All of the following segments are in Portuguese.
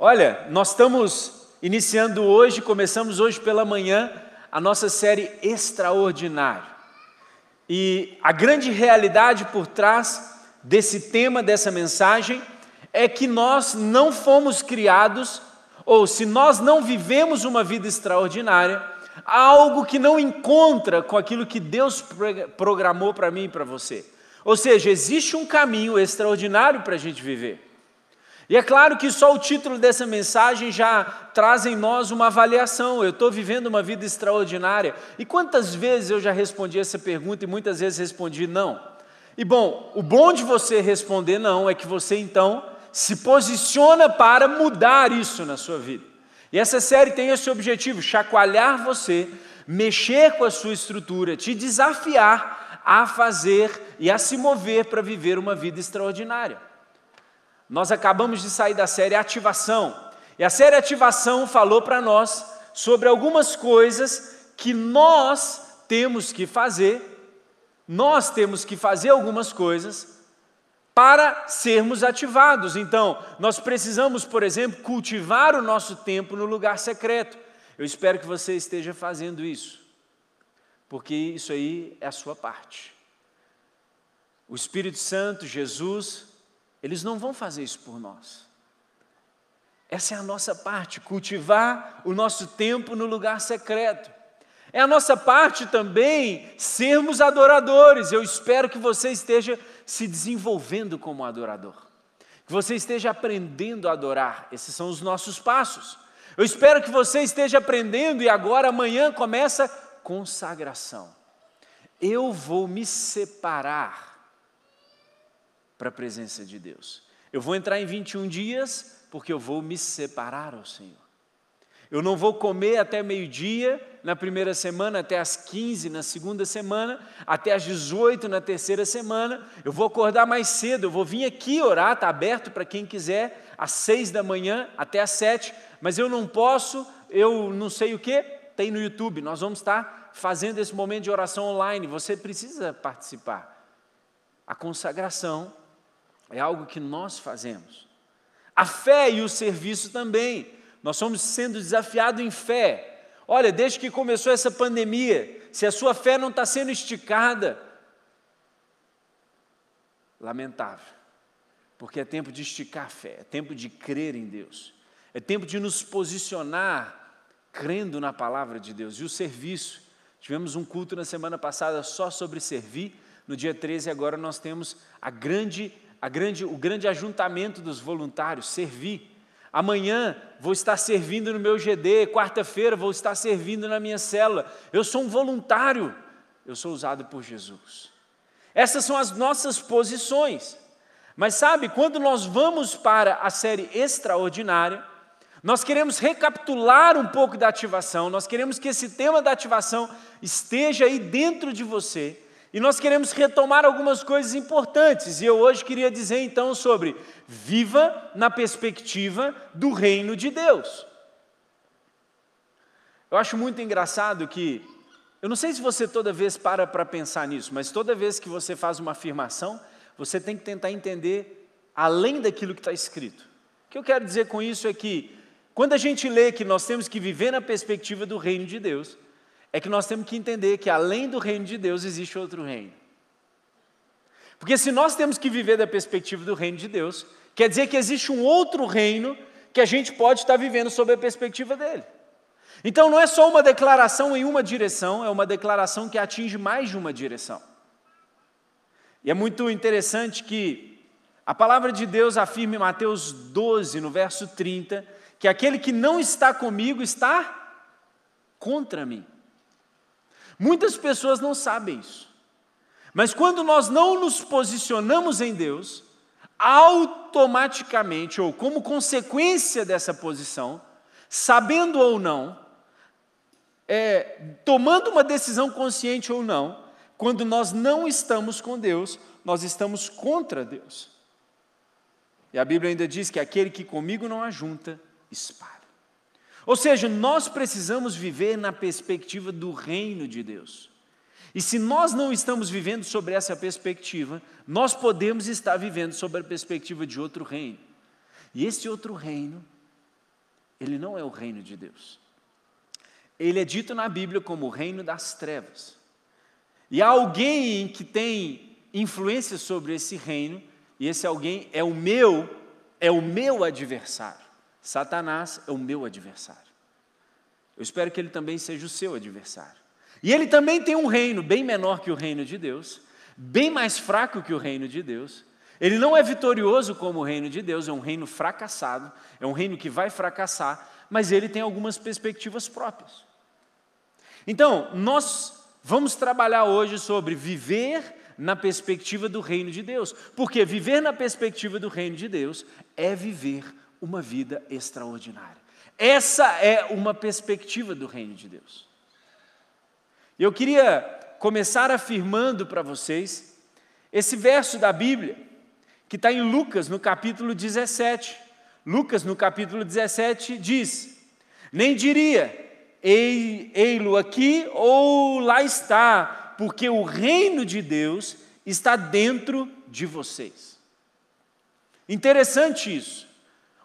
Olha, nós estamos iniciando hoje, começamos hoje pela manhã, a nossa série Extraordinário. E a grande realidade por trás desse tema, dessa mensagem, é que nós não fomos criados, ou se nós não vivemos uma vida extraordinária, há algo que não encontra com aquilo que Deus programou para mim e para você. Ou seja, existe um caminho extraordinário para a gente viver. E é claro que só o título dessa mensagem já traz em nós uma avaliação. Eu estou vivendo uma vida extraordinária. E quantas vezes eu já respondi essa pergunta e muitas vezes respondi não. E bom, o bom de você responder não é que você então se posiciona para mudar isso na sua vida. E essa série tem esse objetivo: chacoalhar você, mexer com a sua estrutura, te desafiar a fazer e a se mover para viver uma vida extraordinária. Nós acabamos de sair da série Ativação, e a série Ativação falou para nós sobre algumas coisas que nós temos que fazer, nós temos que fazer algumas coisas para sermos ativados. Então, nós precisamos, por exemplo, cultivar o nosso tempo no lugar secreto. Eu espero que você esteja fazendo isso, porque isso aí é a sua parte. O Espírito Santo, Jesus, eles não vão fazer isso por nós. Essa é a nossa parte, cultivar o nosso tempo no lugar secreto. É a nossa parte também sermos adoradores. Eu espero que você esteja se desenvolvendo como adorador, que você esteja aprendendo a adorar. Esses são os nossos passos. Eu espero que você esteja aprendendo e agora amanhã começa consagração. Eu vou me separar para a presença de Deus. Eu vou entrar em 21 dias porque eu vou me separar ao Senhor. Eu não vou comer até meio-dia na primeira semana, até as 15 na segunda semana, até as 18 na terceira semana. Eu vou acordar mais cedo, eu vou vir aqui orar, está aberto para quem quiser, às 6 da manhã até às 7, mas eu não posso, eu não sei o que, tem no YouTube. Nós vamos estar fazendo esse momento de oração online, você precisa participar. A consagração é algo que nós fazemos. A fé e o serviço também. Nós somos sendo desafiados em fé. Olha, desde que começou essa pandemia, se a sua fé não está sendo esticada, lamentável, porque é tempo de esticar a fé, é tempo de crer em Deus, é tempo de nos posicionar crendo na palavra de Deus. E o serviço, tivemos um culto na semana passada só sobre servir, no dia 13 agora nós temos a grande grande, o grande ajuntamento dos voluntários, servir. Amanhã vou estar servindo no meu GD, quarta-feira vou estar servindo na minha célula. Eu sou um voluntário, eu sou usado por Jesus. Essas são as nossas posições. Mas sabe, quando nós vamos para a série extraordinária, nós queremos recapitular um pouco da ativação, nós queremos que esse tema da ativação esteja aí dentro de você e nós queremos retomar algumas coisas importantes, e eu hoje queria dizer então sobre viva na perspectiva do reino de Deus. Eu acho muito engraçado que, eu não sei se você toda vez para para pensar nisso, mas toda vez que você faz uma afirmação, você tem que tentar entender além daquilo que está escrito. O que eu quero dizer com isso é que, quando a gente lê que nós temos que viver na perspectiva do reino de Deus, é que nós temos que entender que além do reino de Deus existe outro reino. Porque se nós temos que viver da perspectiva do reino de Deus, quer dizer que existe um outro reino que a gente pode estar vivendo sob a perspectiva dele. Então não é só uma declaração em uma direção, é uma declaração que atinge mais de uma direção. E é muito interessante que a palavra de Deus afirma em Mateus 12, no verso 30, que aquele que não está comigo está contra mim. Muitas pessoas não sabem isso. Mas quando nós não nos posicionamos em Deus, automaticamente, ou como consequência dessa posição, sabendo ou não, é, tomando uma decisão consciente ou não, quando nós não estamos com Deus, nós estamos contra Deus. E a Bíblia ainda diz que aquele que comigo não ajunta, espalha. Ou seja, nós precisamos viver na perspectiva do reino de Deus. E se nós não estamos vivendo sobre essa perspectiva, nós podemos estar vivendo sobre a perspectiva de outro reino. E esse outro reino ele não é o reino de Deus. Ele é dito na Bíblia como o reino das trevas. E há alguém que tem influência sobre esse reino, e esse alguém é o meu, é o meu adversário. Satanás é o meu adversário. Eu espero que ele também seja o seu adversário. E ele também tem um reino bem menor que o reino de Deus, bem mais fraco que o reino de Deus. Ele não é vitorioso como o reino de Deus, é um reino fracassado, é um reino que vai fracassar, mas ele tem algumas perspectivas próprias. Então, nós vamos trabalhar hoje sobre viver na perspectiva do reino de Deus, porque viver na perspectiva do reino de Deus é viver uma vida extraordinária. Essa é uma perspectiva do reino de Deus. Eu queria começar afirmando para vocês esse verso da Bíblia, que está em Lucas, no capítulo 17. Lucas, no capítulo 17, diz: Nem diria, ei-lo aqui ou lá está, porque o reino de Deus está dentro de vocês. Interessante isso.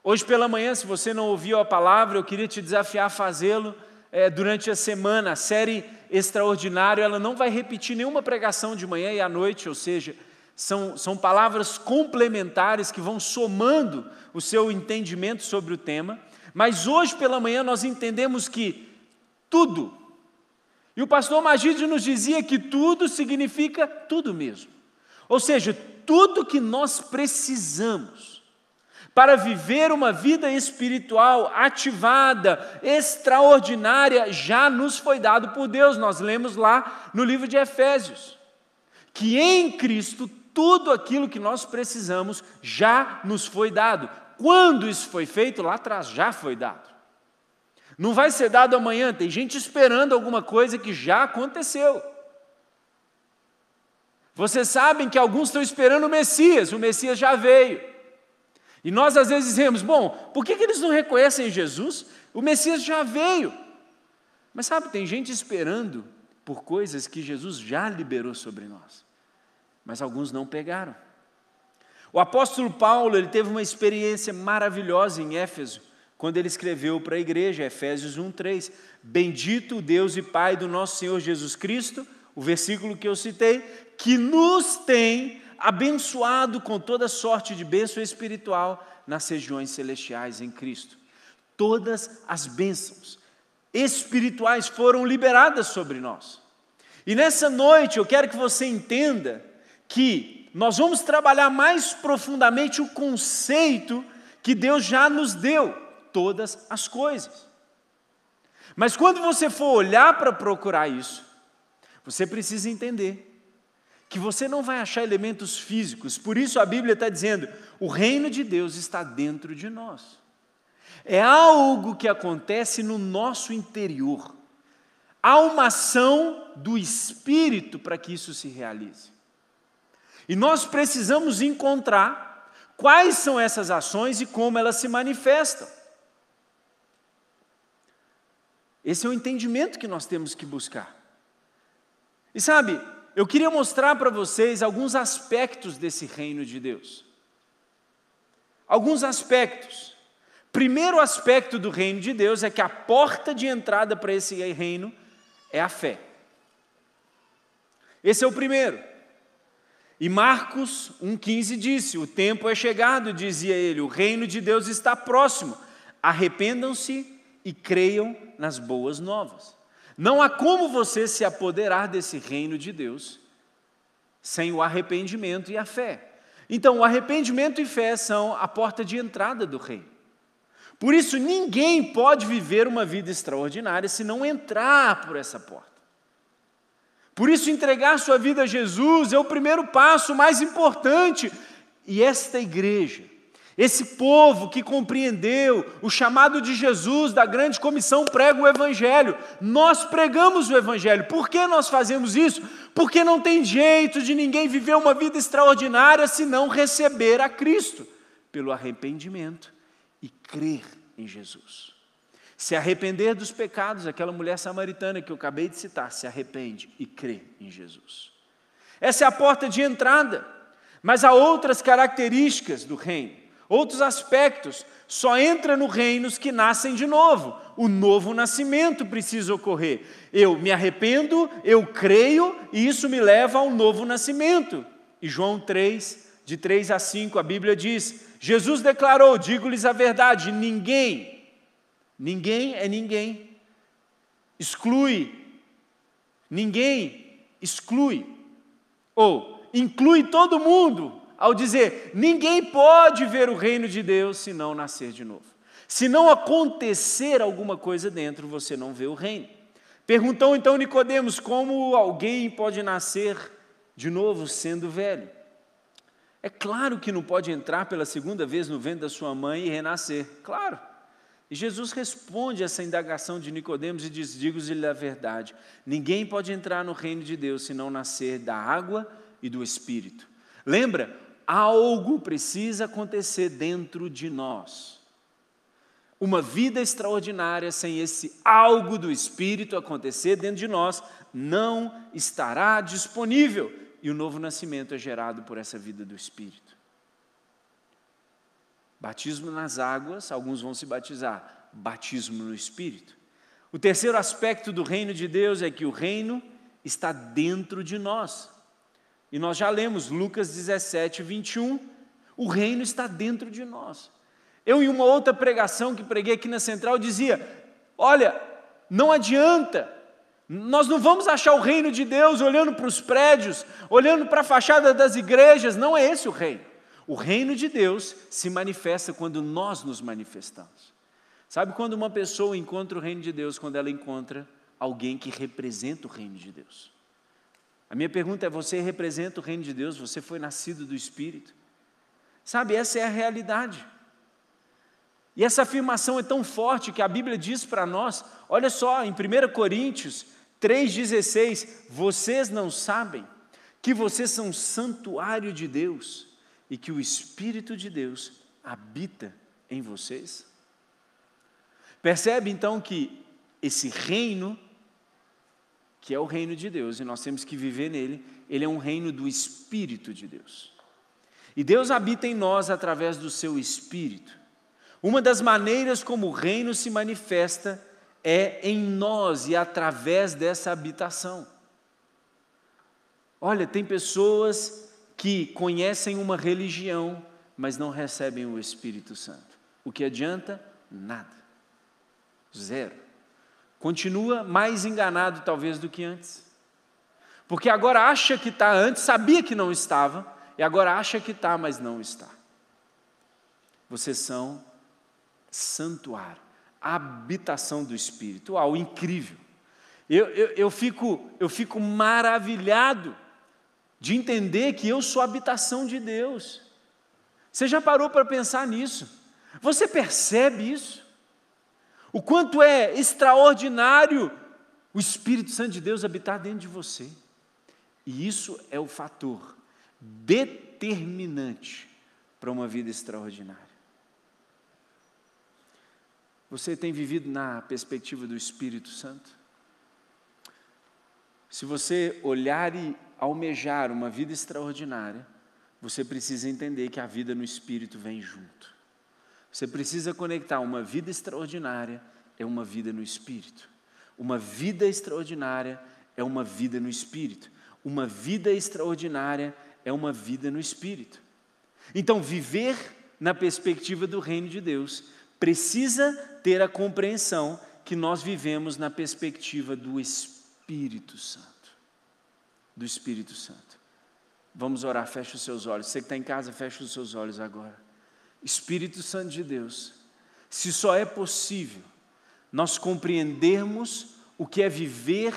Hoje pela manhã, se você não ouviu a palavra, eu queria te desafiar a fazê-lo é, durante a semana. A série Extraordinário, ela não vai repetir nenhuma pregação de manhã e à noite, ou seja, são, são palavras complementares que vão somando o seu entendimento sobre o tema. Mas hoje pela manhã nós entendemos que tudo, e o pastor Magídio nos dizia que tudo significa tudo mesmo. Ou seja, tudo que nós precisamos para viver uma vida espiritual ativada, extraordinária, já nos foi dado por Deus. Nós lemos lá no livro de Efésios que em Cristo tudo aquilo que nós precisamos já nos foi dado. Quando isso foi feito? Lá atrás já foi dado. Não vai ser dado amanhã, tem gente esperando alguma coisa que já aconteceu. Vocês sabem que alguns estão esperando o Messias, o Messias já veio. E nós às vezes dizemos: bom, por que, que eles não reconhecem Jesus? O Messias já veio. Mas sabe, tem gente esperando por coisas que Jesus já liberou sobre nós, mas alguns não pegaram. O apóstolo Paulo ele teve uma experiência maravilhosa em Éfeso, quando ele escreveu para a igreja, Efésios 1:3, Bendito o Deus e Pai do nosso Senhor Jesus Cristo, o versículo que eu citei, que nos tem abençoado com toda sorte de bênção espiritual nas regiões celestiais em Cristo. Todas as bênçãos espirituais foram liberadas sobre nós. E nessa noite eu quero que você entenda que nós vamos trabalhar mais profundamente o conceito que Deus já nos deu, todas as coisas. Mas quando você for olhar para procurar isso, você precisa entender que você não vai achar elementos físicos. Por isso a Bíblia está dizendo: o reino de Deus está dentro de nós. É algo que acontece no nosso interior. Há uma ação do Espírito para que isso se realize. E nós precisamos encontrar quais são essas ações e como elas se manifestam. Esse é o entendimento que nós temos que buscar. E sabe, eu queria mostrar para vocês alguns aspectos desse reino de Deus. Alguns aspectos. Primeiro aspecto do reino de Deus é que a porta de entrada para esse reino é a fé. Esse é o primeiro. E Marcos 1,15 disse: O tempo é chegado, dizia ele, o reino de Deus está próximo. Arrependam-se e creiam nas boas novas. Não há como você se apoderar desse reino de Deus sem o arrependimento e a fé. Então, o arrependimento e fé são a porta de entrada do reino. Por isso, ninguém pode viver uma vida extraordinária se não entrar por essa porta. Por isso, entregar sua vida a Jesus é o primeiro passo mais importante. E esta igreja esse povo que compreendeu o chamado de Jesus da grande comissão prega o Evangelho. Nós pregamos o Evangelho. Por que nós fazemos isso? Porque não tem jeito de ninguém viver uma vida extraordinária se não receber a Cristo pelo arrependimento e crer em Jesus. Se arrepender dos pecados, aquela mulher samaritana que eu acabei de citar, se arrepende e crê em Jesus. Essa é a porta de entrada, mas há outras características do reino outros aspectos só entra no reino os que nascem de novo. O novo nascimento precisa ocorrer. Eu me arrependo, eu creio e isso me leva ao novo nascimento. E João 3, de 3 a 5, a Bíblia diz: Jesus declarou: digo-lhes a verdade, ninguém, ninguém é ninguém, exclui, ninguém exclui, ou inclui todo mundo, ao dizer: ninguém pode ver o reino de Deus se não nascer de novo. Se não acontecer alguma coisa dentro, você não vê o reino. Perguntou então Nicodemos como alguém pode nascer de novo sendo velho. É claro que não pode entrar pela segunda vez no ventre da sua mãe e renascer. Claro. E Jesus responde essa indagação de Nicodemos e diz: Digo-lhe a verdade, ninguém pode entrar no reino de Deus se não nascer da água e do Espírito. Lembra? Algo precisa acontecer dentro de nós. Uma vida extraordinária sem esse algo do Espírito acontecer dentro de nós não estará disponível. E o novo nascimento é gerado por essa vida do Espírito. Batismo nas águas, alguns vão se batizar. Batismo no Espírito. O terceiro aspecto do reino de Deus é que o reino está dentro de nós. E nós já lemos Lucas 17, 21. O reino está dentro de nós. Eu, em uma outra pregação que preguei aqui na central, dizia: Olha, não adianta, nós não vamos achar o reino de Deus olhando para os prédios, olhando para a fachada das igrejas, não é esse o reino. O reino de Deus se manifesta quando nós nos manifestamos. Sabe quando uma pessoa encontra o reino de Deus? Quando ela encontra alguém que representa o reino de Deus. A minha pergunta é: você representa o reino de Deus? Você foi nascido do Espírito? Sabe, essa é a realidade. E essa afirmação é tão forte que a Bíblia diz para nós, olha só, em 1 Coríntios 3,16: vocês não sabem que vocês são santuário de Deus e que o Espírito de Deus habita em vocês? Percebe então que esse reino que é o reino de Deus, e nós temos que viver nele, ele é um reino do Espírito de Deus. E Deus habita em nós através do seu Espírito. Uma das maneiras como o reino se manifesta é em nós e através dessa habitação. Olha, tem pessoas que conhecem uma religião, mas não recebem o Espírito Santo. O que adianta? Nada. Zero continua mais enganado talvez do que antes. Porque agora acha que está, antes sabia que não estava, e agora acha que está, mas não está. Vocês são santuário, habitação do Espírito. Uau, incrível. Eu, eu, eu, fico, eu fico maravilhado de entender que eu sou habitação de Deus. Você já parou para pensar nisso? Você percebe isso? O quanto é extraordinário o Espírito Santo de Deus habitar dentro de você. E isso é o fator determinante para uma vida extraordinária. Você tem vivido na perspectiva do Espírito Santo? Se você olhar e almejar uma vida extraordinária, você precisa entender que a vida no Espírito vem junto. Você precisa conectar uma vida extraordinária é uma vida no espírito. Uma vida extraordinária é uma vida no espírito. Uma vida extraordinária é uma vida no espírito. Então, viver na perspectiva do reino de Deus precisa ter a compreensão que nós vivemos na perspectiva do Espírito Santo. Do Espírito Santo. Vamos orar, feche os seus olhos. Você que está em casa, feche os seus olhos agora. Espírito Santo de Deus, se só é possível nós compreendermos o que é viver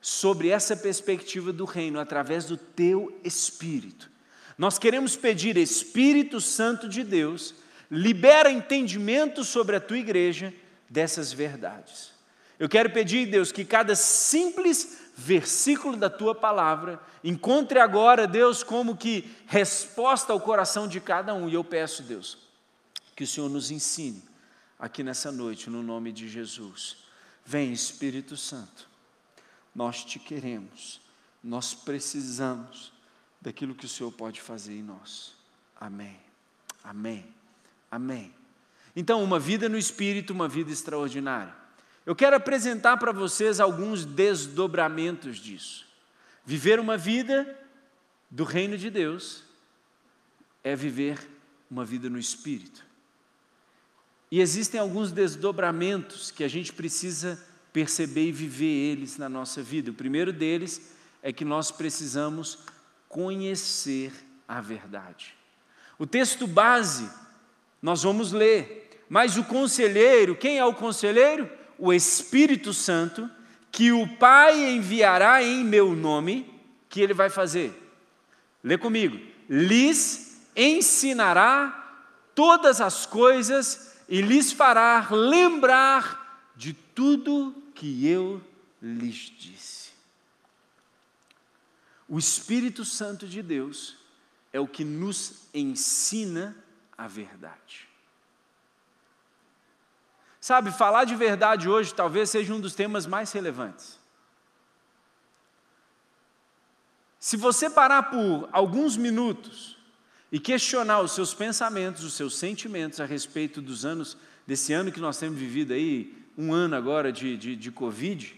sobre essa perspectiva do reino através do teu Espírito. Nós queremos pedir, Espírito Santo de Deus, libera entendimento sobre a tua igreja dessas verdades. Eu quero pedir, Deus, que cada simples versículo da tua palavra encontre agora, Deus, como que resposta ao coração de cada um. E eu peço, Deus, que o Senhor nos ensine aqui nessa noite, no nome de Jesus. Vem, Espírito Santo, nós te queremos, nós precisamos daquilo que o Senhor pode fazer em nós. Amém, amém, amém. Então, uma vida no espírito, uma vida extraordinária. Eu quero apresentar para vocês alguns desdobramentos disso. Viver uma vida do reino de Deus é viver uma vida no espírito. E existem alguns desdobramentos que a gente precisa perceber e viver eles na nossa vida. O primeiro deles é que nós precisamos conhecer a verdade. O texto base nós vamos ler, mas o conselheiro, quem é o conselheiro? O Espírito Santo, que o Pai enviará em meu nome, que ele vai fazer? Lê comigo. Lhes ensinará todas as coisas e lhes fará lembrar de tudo que eu lhes disse. O Espírito Santo de Deus é o que nos ensina a verdade. Sabe, falar de verdade hoje talvez seja um dos temas mais relevantes. Se você parar por alguns minutos e questionar os seus pensamentos, os seus sentimentos a respeito dos anos, desse ano que nós temos vivido aí, um ano agora de, de, de Covid,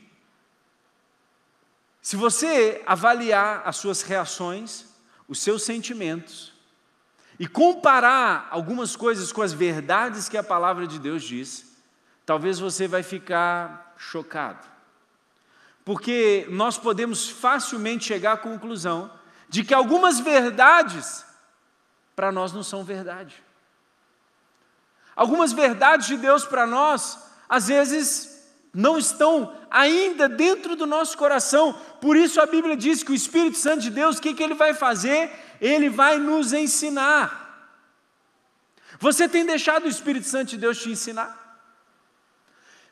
se você avaliar as suas reações, os seus sentimentos, e comparar algumas coisas com as verdades que a palavra de Deus diz, talvez você vai ficar chocado. Porque nós podemos facilmente chegar à conclusão de que algumas verdades para nós não são verdade. Algumas verdades de Deus para nós, às vezes, não estão ainda dentro do nosso coração. Por isso a Bíblia diz que o Espírito Santo de Deus, o que, que ele vai fazer? Ele vai nos ensinar. Você tem deixado o Espírito Santo de Deus te ensinar?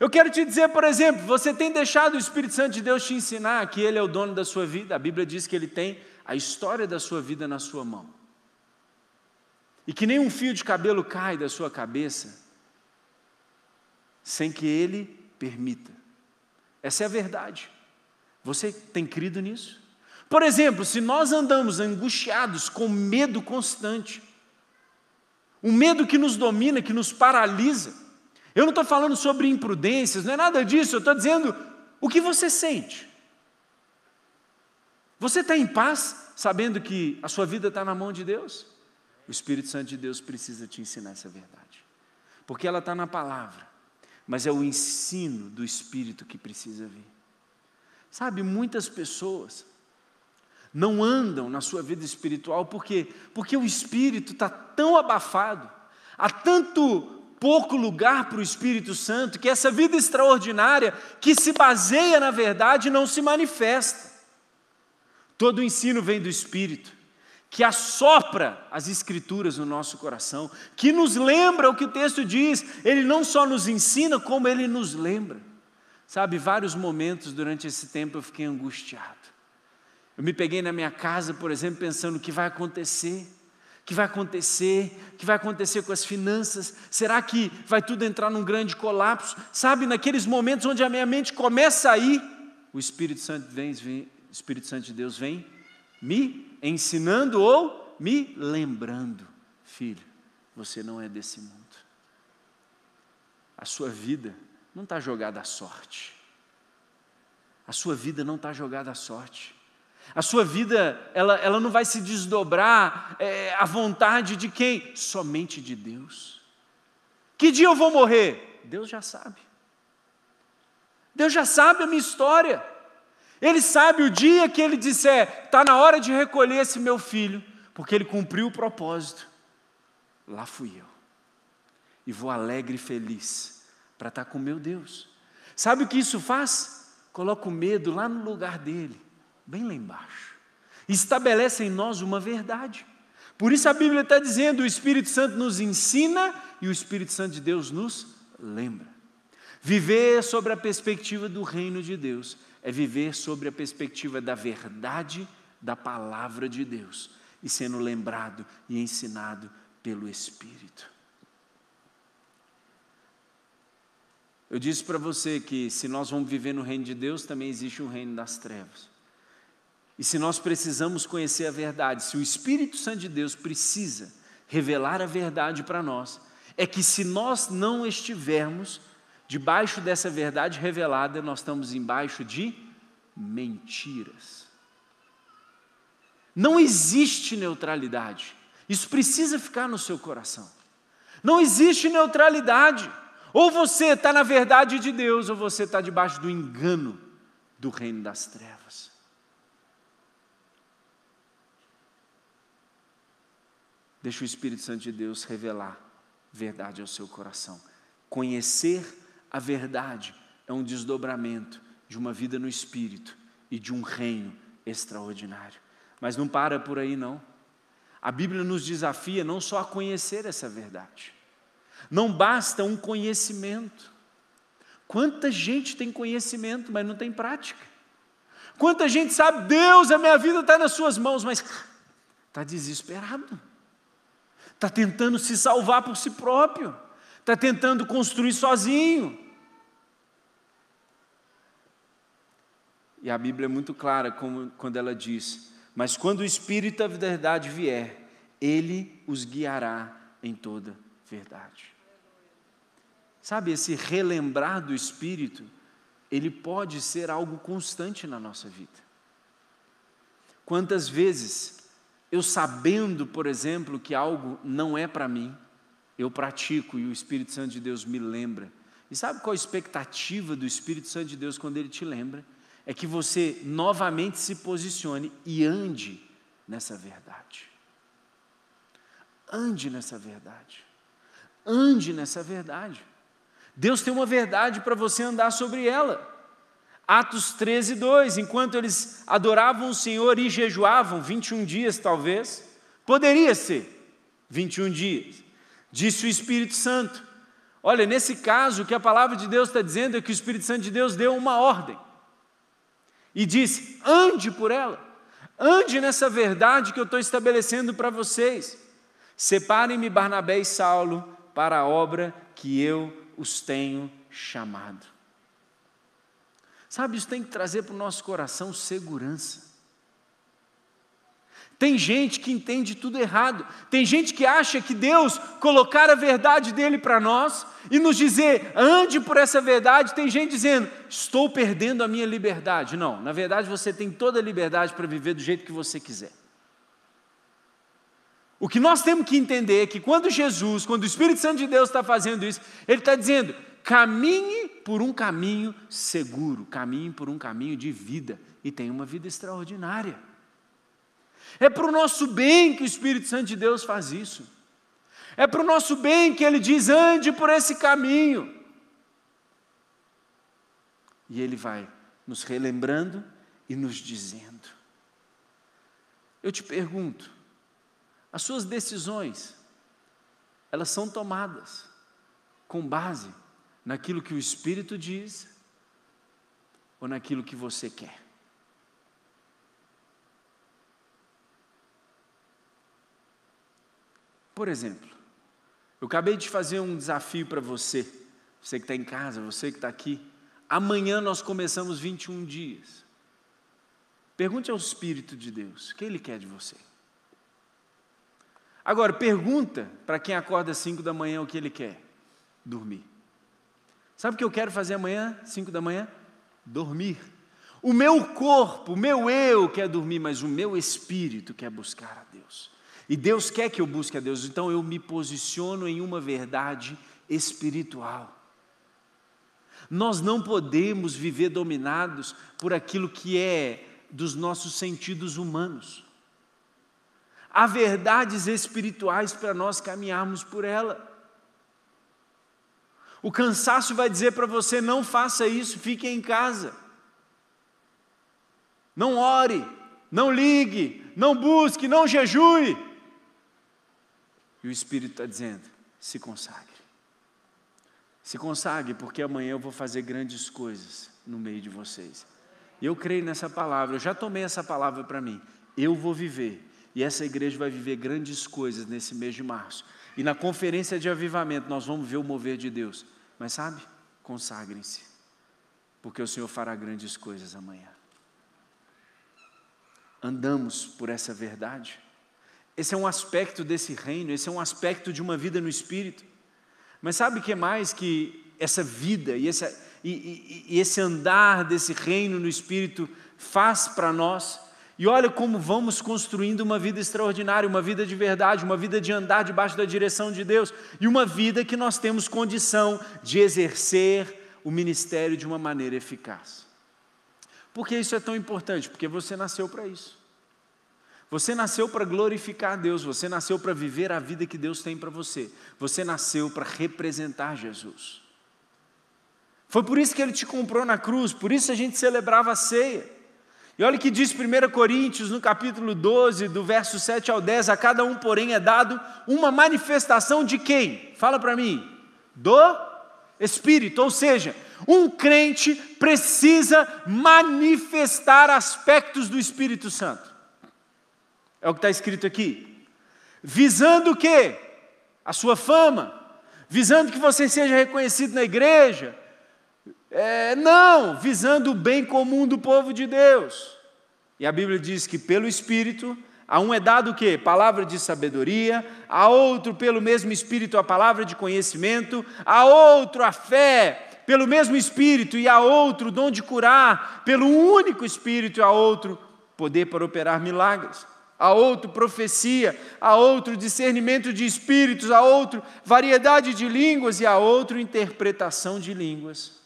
Eu quero te dizer, por exemplo, você tem deixado o Espírito Santo de Deus te ensinar que Ele é o dono da sua vida? A Bíblia diz que Ele tem a história da sua vida na sua mão. E que nenhum fio de cabelo cai da sua cabeça sem que Ele permita. Essa é a verdade. Você tem crido nisso? Por exemplo, se nós andamos angustiados com medo constante, um medo que nos domina, que nos paralisa, eu não estou falando sobre imprudências, não é nada disso, eu estou dizendo o que você sente. Você está em paz, sabendo que a sua vida está na mão de Deus? O Espírito Santo de Deus precisa te ensinar essa verdade, porque ela está na palavra, mas é o ensino do Espírito que precisa vir. Sabe, muitas pessoas não andam na sua vida espiritual, por quê? Porque o Espírito está tão abafado, há tanto pouco lugar para o Espírito Santo, que essa vida extraordinária, que se baseia na verdade, não se manifesta. Todo o ensino vem do Espírito, que assopra as Escrituras no nosso coração, que nos lembra o que o texto diz, ele não só nos ensina, como ele nos lembra. Sabe, vários momentos durante esse tempo eu fiquei angustiado. Eu me peguei na minha casa, por exemplo, pensando o que vai acontecer que vai acontecer, que vai acontecer com as finanças? Será que vai tudo entrar num grande colapso? Sabe, naqueles momentos onde a minha mente começa a ir, o Espírito Santo vem, vem o Espírito Santo de Deus vem me ensinando ou me lembrando, filho, você não é desse mundo. A sua vida não está jogada à sorte. A sua vida não está jogada à sorte. A sua vida, ela, ela não vai se desdobrar é, à vontade de quem? Somente de Deus. Que dia eu vou morrer? Deus já sabe. Deus já sabe a minha história. Ele sabe o dia que ele disser, está na hora de recolher esse meu filho, porque ele cumpriu o propósito. Lá fui eu. E vou alegre e feliz para estar tá com meu Deus. Sabe o que isso faz? Coloca o medo lá no lugar dele bem lá embaixo. Estabelece em nós uma verdade. Por isso a Bíblia está dizendo: o Espírito Santo nos ensina e o Espírito Santo de Deus nos lembra. Viver sobre a perspectiva do reino de Deus é viver sobre a perspectiva da verdade da palavra de Deus e sendo lembrado e ensinado pelo Espírito. Eu disse para você que se nós vamos viver no reino de Deus, também existe um reino das trevas. E se nós precisamos conhecer a verdade, se o Espírito Santo de Deus precisa revelar a verdade para nós, é que se nós não estivermos debaixo dessa verdade revelada, nós estamos embaixo de mentiras. Não existe neutralidade. Isso precisa ficar no seu coração. Não existe neutralidade. Ou você está na verdade de Deus, ou você está debaixo do engano do reino das trevas. Deixa o Espírito Santo de Deus revelar verdade ao seu coração. Conhecer a verdade é um desdobramento de uma vida no Espírito e de um reino extraordinário. Mas não para por aí, não. A Bíblia nos desafia não só a conhecer essa verdade, não basta um conhecimento. Quanta gente tem conhecimento, mas não tem prática. Quanta gente sabe, Deus, a minha vida está nas Suas mãos, mas está desesperado, está tentando se salvar por si próprio, está tentando construir sozinho. E a Bíblia é muito clara quando ela diz: Mas quando o Espírito da verdade vier, ele os guiará em toda verdade. Sabe, esse relembrar do Espírito, ele pode ser algo constante na nossa vida. Quantas vezes eu sabendo, por exemplo, que algo não é para mim, eu pratico e o Espírito Santo de Deus me lembra. E sabe qual a expectativa do Espírito Santo de Deus quando ele te lembra? É que você novamente se posicione e ande nessa verdade. Ande nessa verdade. Ande nessa verdade. Deus tem uma verdade para você andar sobre ela. Atos 13, 2: enquanto eles adoravam o Senhor e jejuavam, 21 dias talvez, poderia ser 21 dias, disse o Espírito Santo. Olha, nesse caso, o que a palavra de Deus está dizendo é que o Espírito Santo de Deus deu uma ordem e disse: ande por ela, ande nessa verdade que eu estou estabelecendo para vocês. Separem-me Barnabé e Saulo para a obra que eu os tenho chamado. Sabe, isso tem que trazer para o nosso coração segurança. Tem gente que entende tudo errado. Tem gente que acha que Deus colocar a verdade dele para nós e nos dizer, ande por essa verdade. Tem gente dizendo, estou perdendo a minha liberdade. Não, na verdade você tem toda a liberdade para viver do jeito que você quiser. O que nós temos que entender é que quando Jesus, quando o Espírito Santo de Deus está fazendo isso, Ele está dizendo: caminhe por um caminho seguro, caminhe por um caminho de vida e tenha uma vida extraordinária. É para o nosso bem que o Espírito Santo de Deus faz isso. É para o nosso bem que Ele diz: ande por esse caminho. E Ele vai nos relembrando e nos dizendo. Eu te pergunto, as suas decisões, elas são tomadas com base naquilo que o Espírito diz ou naquilo que você quer. Por exemplo, eu acabei de fazer um desafio para você, você que está em casa, você que está aqui. Amanhã nós começamos 21 dias. Pergunte ao Espírito de Deus, o que Ele quer de você? Agora, pergunta para quem acorda às 5 da manhã o que ele quer: dormir. Sabe o que eu quero fazer amanhã, 5 da manhã? Dormir. O meu corpo, o meu eu quer dormir, mas o meu espírito quer buscar a Deus. E Deus quer que eu busque a Deus, então eu me posiciono em uma verdade espiritual. Nós não podemos viver dominados por aquilo que é dos nossos sentidos humanos. Há verdades espirituais para nós caminharmos por ela. O cansaço vai dizer para você: não faça isso, fique em casa. Não ore, não ligue, não busque, não jejue. E o Espírito está dizendo: se consagre. Se consagre, porque amanhã eu vou fazer grandes coisas no meio de vocês. E eu creio nessa palavra, eu já tomei essa palavra para mim. Eu vou viver e essa igreja vai viver grandes coisas nesse mês de março. E na conferência de avivamento nós vamos ver o mover de Deus. Mas sabe? Consagrem-se, porque o Senhor fará grandes coisas amanhã. Andamos por essa verdade. Esse é um aspecto desse reino, esse é um aspecto de uma vida no Espírito. Mas sabe o que mais que essa vida e e, e, e esse andar desse reino no Espírito faz para nós? E olha como vamos construindo uma vida extraordinária, uma vida de verdade, uma vida de andar debaixo da direção de Deus e uma vida que nós temos condição de exercer o ministério de uma maneira eficaz. Por que isso é tão importante? Porque você nasceu para isso. Você nasceu para glorificar Deus, você nasceu para viver a vida que Deus tem para você. Você nasceu para representar Jesus. Foi por isso que ele te comprou na cruz, por isso a gente celebrava a ceia. E olha o que diz 1 Coríntios, no capítulo 12, do verso 7 ao 10: a cada um, porém, é dado uma manifestação de quem? Fala para mim. Do Espírito, ou seja, um crente precisa manifestar aspectos do Espírito Santo. É o que está escrito aqui. Visando o quê? A sua fama. Visando que você seja reconhecido na igreja. É, não, visando o bem comum do povo de Deus. E a Bíblia diz que pelo Espírito, a um é dado o quê? Palavra de sabedoria, a outro, pelo mesmo Espírito, a palavra de conhecimento, a outro, a fé, pelo mesmo Espírito, e a outro, o dom de curar, pelo único Espírito, a outro, poder para operar milagres a outro profecia, a outro discernimento de espíritos, a outro variedade de línguas e a outro interpretação de línguas.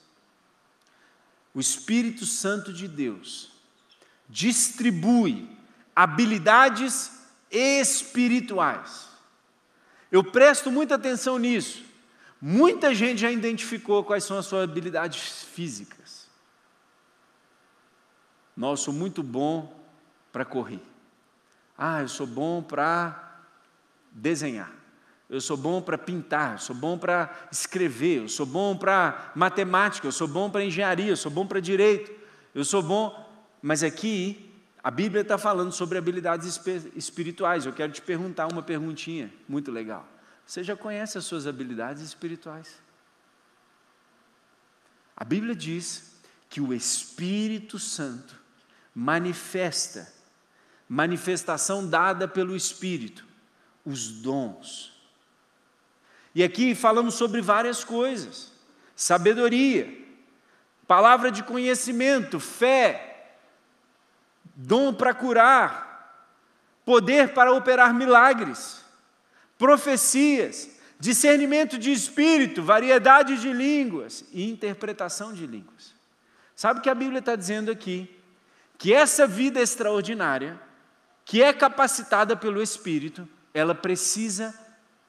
O Espírito Santo de Deus distribui habilidades espirituais. Eu presto muita atenção nisso. Muita gente já identificou quais são as suas habilidades físicas. Nossa, sou muito bom para correr. Ah, eu sou bom para desenhar. Eu sou bom para pintar, eu sou bom para escrever, eu sou bom para matemática, eu sou bom para engenharia, eu sou bom para direito, eu sou bom. Mas aqui a Bíblia está falando sobre habilidades espirituais. Eu quero te perguntar uma perguntinha muito legal. Você já conhece as suas habilidades espirituais? A Bíblia diz que o Espírito Santo manifesta manifestação dada pelo Espírito, os dons. E aqui falamos sobre várias coisas: sabedoria, palavra de conhecimento, fé, dom para curar, poder para operar milagres, profecias, discernimento de espírito, variedade de línguas e interpretação de línguas. Sabe o que a Bíblia está dizendo aqui? Que essa vida extraordinária que é capacitada pelo Espírito, ela precisa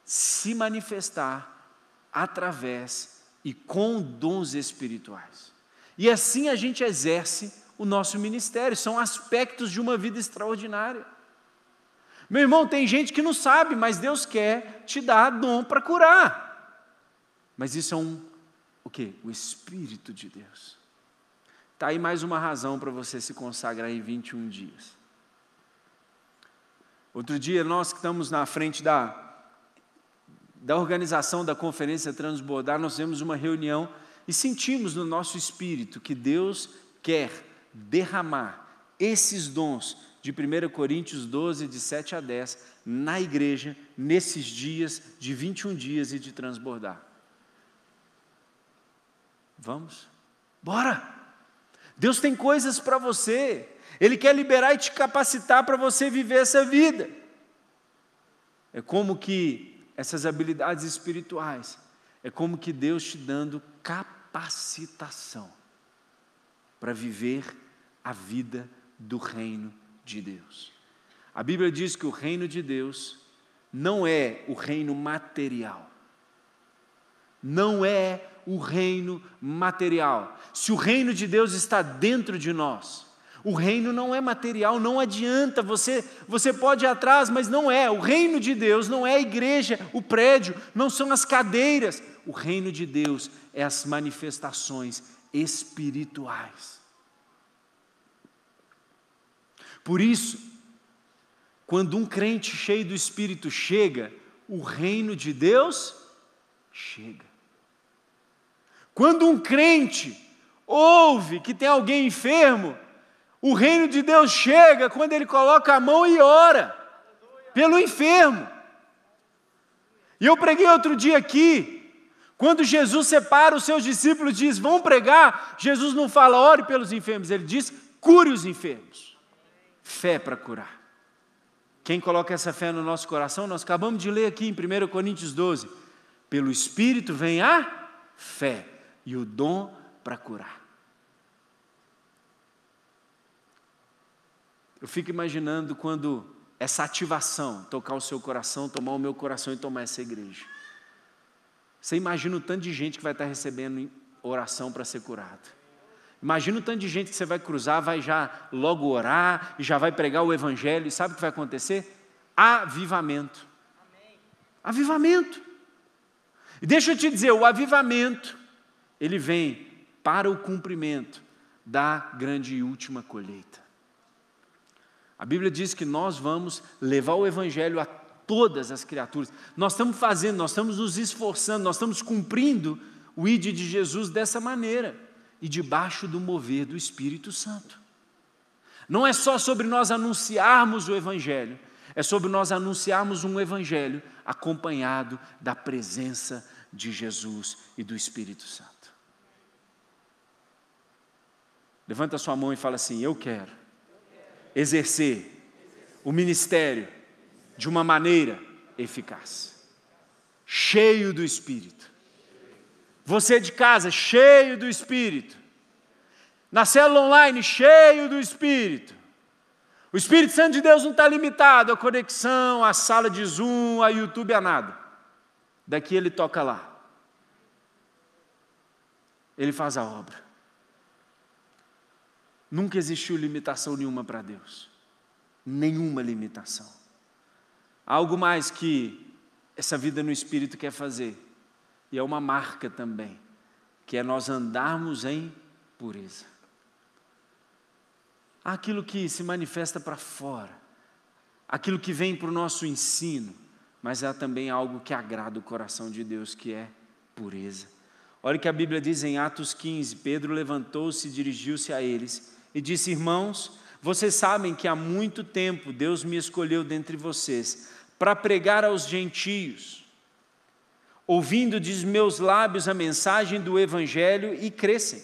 se manifestar através e com dons espirituais. E assim a gente exerce o nosso ministério, são aspectos de uma vida extraordinária. Meu irmão, tem gente que não sabe, mas Deus quer te dar dom para curar. Mas isso é um o quê? O espírito de Deus. Tá aí mais uma razão para você se consagrar em 21 dias. Outro dia, nós que estamos na frente da, da organização da conferência Transbordar, nós temos uma reunião e sentimos no nosso espírito que Deus quer derramar esses dons de 1 Coríntios 12, de 7 a 10, na igreja, nesses dias de 21 dias e de transbordar. Vamos? Bora! Deus tem coisas para você. Ele quer liberar e te capacitar para você viver essa vida. É como que essas habilidades espirituais, é como que Deus te dando capacitação para viver a vida do reino de Deus. A Bíblia diz que o reino de Deus não é o reino material. Não é o reino material. Se o reino de Deus está dentro de nós, o reino não é material, não adianta, você, você pode ir atrás, mas não é. O reino de Deus não é a igreja, o prédio, não são as cadeiras. O reino de Deus é as manifestações espirituais. Por isso, quando um crente cheio do Espírito chega, o reino de Deus chega. Quando um crente ouve que tem alguém enfermo, o reino de Deus chega quando ele coloca a mão e ora pelo enfermo. E eu preguei outro dia aqui Quando Jesus separa os seus discípulos e diz: Vão pregar, Jesus não fala, ore pelos enfermos, ele diz: cure os enfermos. Fé para curar. Quem coloca essa fé no nosso coração? Nós acabamos de ler aqui em 1 Coríntios 12: Pelo Espírito vem a fé e o dom para curar. Eu fico imaginando quando essa ativação tocar o seu coração, tomar o meu coração e tomar essa igreja. Você imagina o tanto de gente que vai estar recebendo oração para ser curado. Imagina o tanto de gente que você vai cruzar, vai já logo orar e já vai pregar o evangelho. E sabe o que vai acontecer? Avivamento. Amém. Avivamento. E deixa eu te dizer, o avivamento, ele vem para o cumprimento da grande e última colheita. A Bíblia diz que nós vamos levar o Evangelho a todas as criaturas. Nós estamos fazendo, nós estamos nos esforçando, nós estamos cumprindo o ID de Jesus dessa maneira e debaixo do mover do Espírito Santo. Não é só sobre nós anunciarmos o Evangelho, é sobre nós anunciarmos um Evangelho acompanhado da presença de Jesus e do Espírito Santo. Levanta sua mão e fala assim: Eu quero exercer o ministério de uma maneira eficaz, cheio do Espírito. Você de casa, cheio do Espírito. Na célula online, cheio do Espírito. O Espírito Santo de Deus não está limitado à conexão, à sala de Zoom, a YouTube, a nada. Daqui ele toca lá. Ele faz a obra. Nunca existiu limitação nenhuma para Deus. Nenhuma limitação. Algo mais que essa vida no Espírito quer fazer, e é uma marca também, que é nós andarmos em pureza. Aquilo que se manifesta para fora, aquilo que vem para o nosso ensino, mas há também algo que agrada o coração de Deus, que é pureza. Olha o que a Bíblia diz em Atos 15: Pedro levantou-se e dirigiu-se a eles e disse: Irmãos, vocês sabem que há muito tempo Deus me escolheu dentre vocês para pregar aos gentios, ouvindo de meus lábios a mensagem do Evangelho e crescem.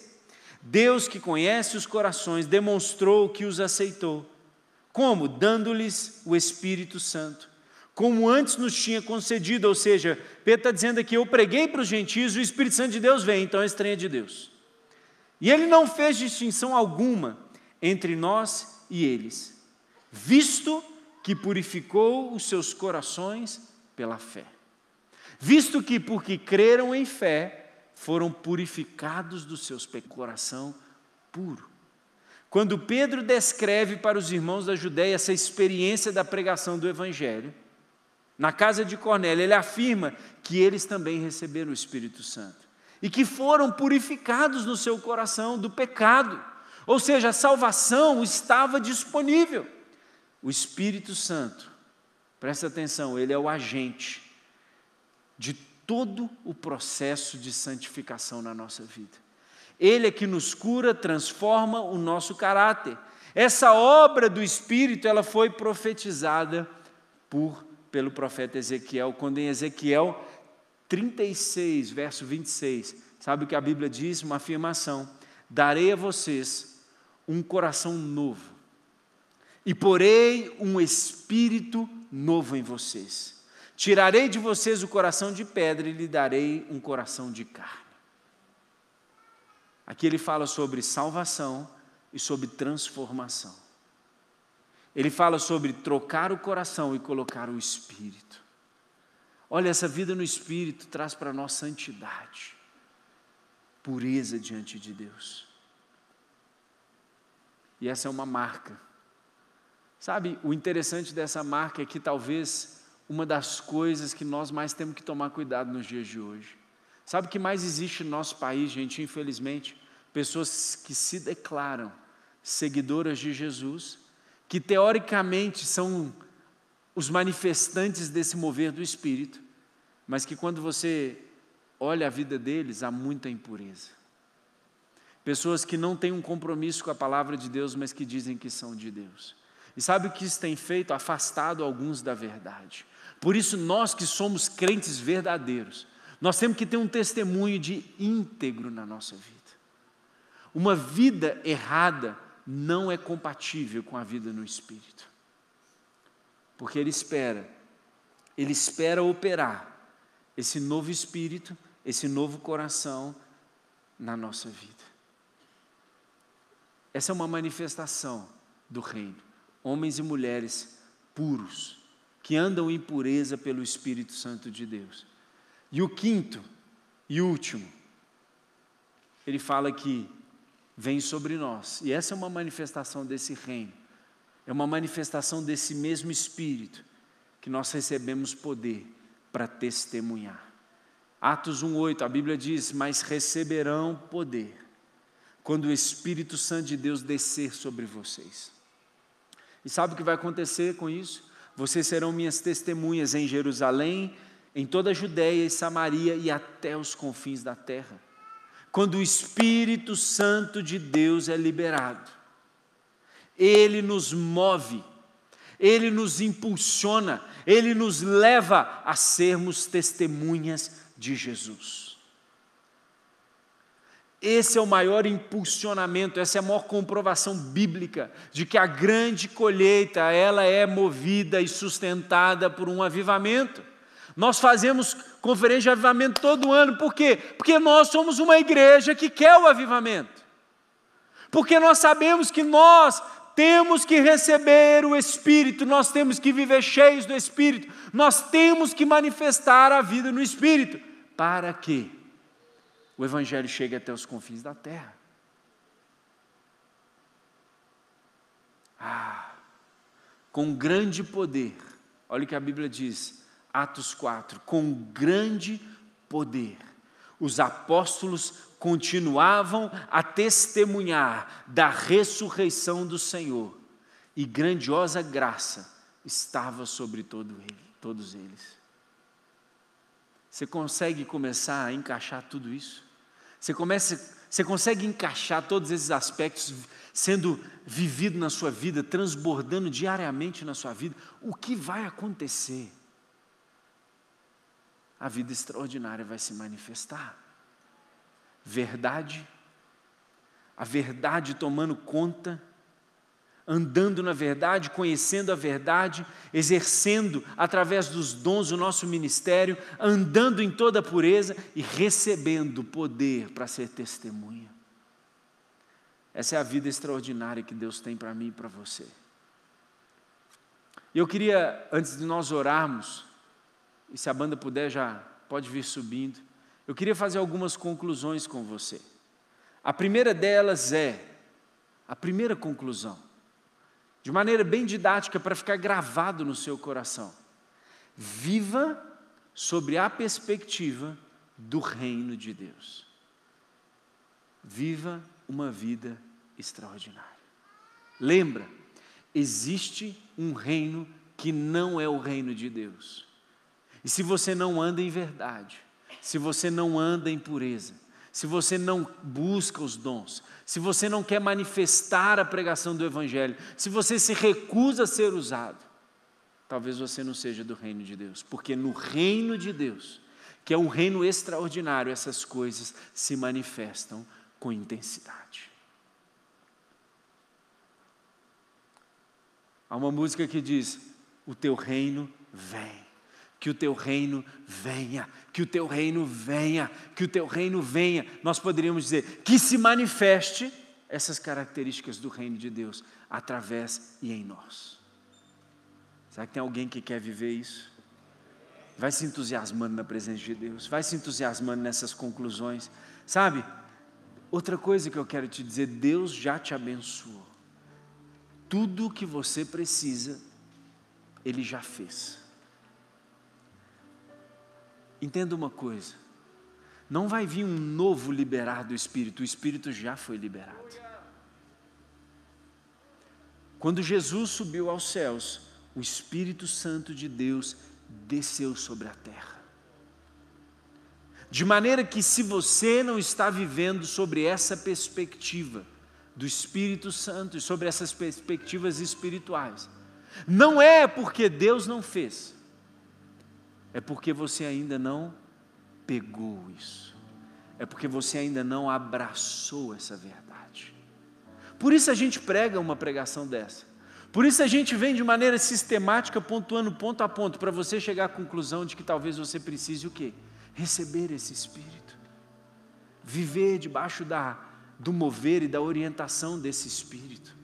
Deus, que conhece os corações, demonstrou que os aceitou. Como? Dando-lhes o Espírito Santo. Como antes nos tinha concedido, ou seja, Pedro está dizendo aqui: eu preguei para os gentios, o Espírito Santo de Deus vem, então é estranha de Deus. E ele não fez distinção alguma entre nós e eles, visto que purificou os seus corações pela fé. Visto que, porque creram em fé, foram purificados do seu coração puro. Quando Pedro descreve para os irmãos da Judéia essa experiência da pregação do Evangelho, na casa de Cornélio, ele afirma que eles também receberam o Espírito Santo e que foram purificados no seu coração do pecado. Ou seja, a salvação estava disponível. O Espírito Santo, presta atenção, ele é o agente de todo o processo de santificação na nossa vida. Ele é que nos cura, transforma o nosso caráter. Essa obra do Espírito, ela foi profetizada por pelo profeta Ezequiel, quando em Ezequiel 36, verso 26, sabe o que a Bíblia diz? Uma afirmação: Darei a vocês um coração novo, e porei um espírito novo em vocês. Tirarei de vocês o coração de pedra e lhe darei um coração de carne. Aqui ele fala sobre salvação e sobre transformação. Ele fala sobre trocar o coração e colocar o espírito. Olha, essa vida no Espírito traz para nós santidade, pureza diante de Deus. E essa é uma marca. Sabe, o interessante dessa marca é que talvez uma das coisas que nós mais temos que tomar cuidado nos dias de hoje. Sabe o que mais existe no nosso país, gente, infelizmente? Pessoas que se declaram seguidoras de Jesus, que teoricamente são os manifestantes desse mover do Espírito, mas que quando você olha a vida deles, há muita impureza. Pessoas que não têm um compromisso com a palavra de Deus, mas que dizem que são de Deus. E sabe o que isso tem feito? Afastado alguns da verdade. Por isso, nós que somos crentes verdadeiros, Nós temos que ter um testemunho de íntegro na nossa vida. Uma vida errada não é compatível com a vida no Espírito. Porque Ele espera, Ele espera operar esse novo Espírito, esse novo coração na nossa vida. Essa é uma manifestação do Reino. Homens e mulheres puros, que andam em pureza pelo Espírito Santo de Deus. E o quinto e último, ele fala que vem sobre nós. E essa é uma manifestação desse reino. É uma manifestação desse mesmo Espírito que nós recebemos poder para testemunhar. Atos 1:8, a Bíblia diz: "Mas receberão poder quando o Espírito Santo de Deus descer sobre vocês". E sabe o que vai acontecer com isso? Vocês serão minhas testemunhas em Jerusalém, em toda a Judéia e Samaria e até os confins da terra quando o Espírito Santo de Deus é liberado. Ele nos move, ele nos impulsiona, ele nos leva a sermos testemunhas de Jesus. Esse é o maior impulsionamento, essa é a maior comprovação bíblica de que a grande colheita, ela é movida e sustentada por um avivamento. Nós fazemos conferência de avivamento todo ano, por quê? Porque nós somos uma igreja que quer o avivamento. Porque nós sabemos que nós temos que receber o Espírito, nós temos que viver cheios do Espírito, nós temos que manifestar a vida no Espírito, para que o Evangelho chegue até os confins da terra. Ah, com grande poder, olha o que a Bíblia diz: Atos 4, com grande poder, os apóstolos continuavam a testemunhar da ressurreição do Senhor, e grandiosa graça estava sobre todo ele, todos eles. Você consegue começar a encaixar tudo isso? Você, começa, você consegue encaixar todos esses aspectos sendo vivido na sua vida, transbordando diariamente na sua vida? O que vai acontecer? a vida extraordinária vai se manifestar. Verdade, a verdade tomando conta, andando na verdade, conhecendo a verdade, exercendo através dos dons o nosso ministério, andando em toda a pureza e recebendo poder para ser testemunha. Essa é a vida extraordinária que Deus tem para mim e para você. E eu queria, antes de nós orarmos, e se a banda puder já pode vir subindo, eu queria fazer algumas conclusões com você. A primeira delas é, a primeira conclusão, de maneira bem didática para ficar gravado no seu coração. Viva sobre a perspectiva do reino de Deus. Viva uma vida extraordinária. Lembra, existe um reino que não é o reino de Deus. E se você não anda em verdade, se você não anda em pureza, se você não busca os dons, se você não quer manifestar a pregação do Evangelho, se você se recusa a ser usado, talvez você não seja do reino de Deus, porque no reino de Deus, que é um reino extraordinário, essas coisas se manifestam com intensidade. Há uma música que diz: O teu reino vem que o teu reino venha, que o teu reino venha, que o teu reino venha. Nós poderíamos dizer que se manifeste essas características do reino de Deus através e em nós. Será que tem alguém que quer viver isso? Vai se entusiasmando na presença de Deus, vai se entusiasmando nessas conclusões. Sabe, outra coisa que eu quero te dizer: Deus já te abençoou. Tudo o que você precisa, Ele já fez. Entenda uma coisa: não vai vir um novo liberar do Espírito, o Espírito já foi liberado. Quando Jesus subiu aos céus, o Espírito Santo de Deus desceu sobre a terra. De maneira que, se você não está vivendo sobre essa perspectiva do Espírito Santo e sobre essas perspectivas espirituais, não é porque Deus não fez, é porque você ainda não pegou isso. É porque você ainda não abraçou essa verdade. Por isso a gente prega uma pregação dessa. Por isso a gente vem de maneira sistemática, pontuando ponto a ponto, para você chegar à conclusão de que talvez você precise o quê? Receber esse Espírito. Viver debaixo da, do mover e da orientação desse Espírito.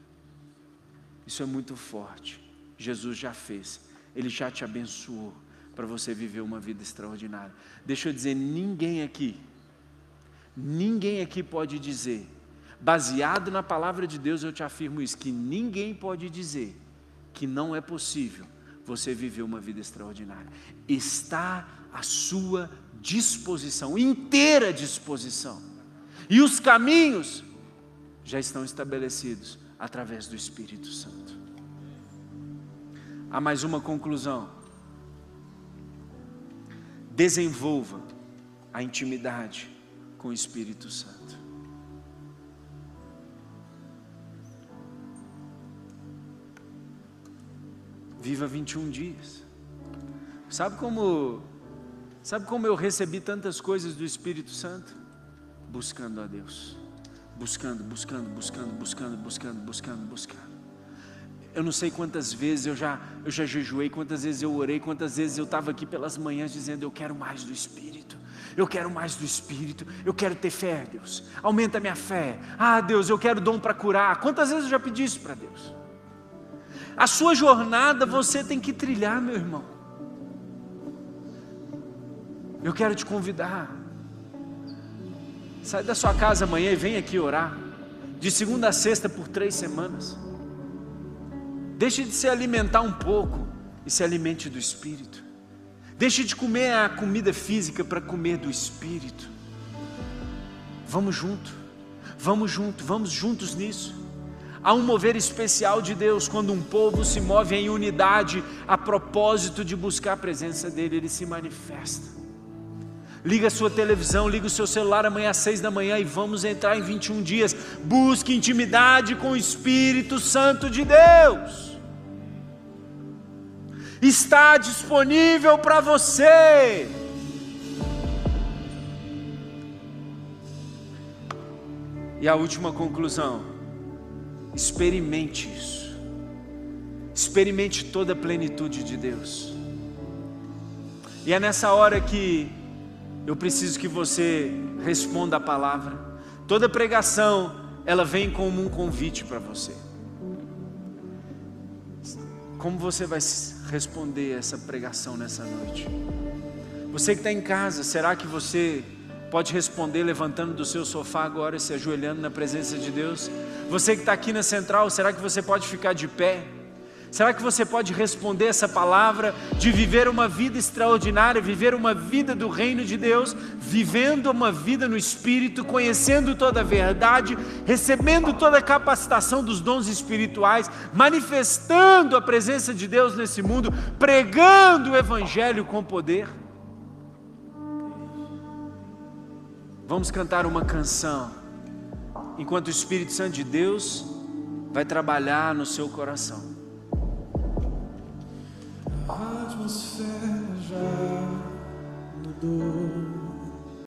Isso é muito forte. Jesus já fez, Ele já te abençoou para você viver uma vida extraordinária. Deixa eu dizer, ninguém aqui, ninguém aqui pode dizer baseado na palavra de Deus, eu te afirmo isso: que ninguém pode dizer que não é possível você viver uma vida extraordinária. Está à sua disposição, inteira disposição. E os caminhos já estão estabelecidos através do Espírito Santo. Há mais uma conclusão. Desenvolva a intimidade com o Espírito Santo. Viva 21 dias. Sabe como Sabe como eu recebi tantas coisas do Espírito Santo? Buscando a Deus. Buscando, buscando, buscando, buscando, buscando, buscando, buscando. Eu não sei quantas vezes eu já, eu já jejuei, quantas vezes eu orei, quantas vezes eu estava aqui pelas manhãs dizendo: Eu quero mais do Espírito, eu quero mais do Espírito, eu quero ter fé, Deus, aumenta a minha fé. Ah, Deus, eu quero dom para curar. Quantas vezes eu já pedi isso para Deus? A sua jornada você tem que trilhar, meu irmão. Eu quero te convidar. Sai da sua casa amanhã e vem aqui orar. De segunda a sexta por três semanas. Deixe de se alimentar um pouco e se alimente do Espírito. Deixe de comer a comida física para comer do Espírito. Vamos junto, vamos junto, vamos juntos nisso. Há um mover especial de Deus quando um povo se move em unidade a propósito de buscar a presença dEle, Ele se manifesta. Liga a sua televisão, liga o seu celular amanhã às seis da manhã e vamos entrar em 21 dias. Busque intimidade com o Espírito Santo de Deus. Está disponível para você. E a última conclusão Experimente isso. Experimente toda a plenitude de Deus. E é nessa hora que eu preciso que você responda a palavra. Toda pregação, ela vem como um convite para você. Como você vai responder essa pregação nessa noite? Você que está em casa, será que você pode responder levantando do seu sofá agora e se ajoelhando na presença de Deus? Você que está aqui na central, será que você pode ficar de pé? Será que você pode responder essa palavra de viver uma vida extraordinária, viver uma vida do reino de Deus, vivendo uma vida no Espírito, conhecendo toda a verdade, recebendo toda a capacitação dos dons espirituais, manifestando a presença de Deus nesse mundo, pregando o Evangelho com poder? Vamos cantar uma canção enquanto o Espírito Santo de Deus vai trabalhar no seu coração. A atmosfera já mudou.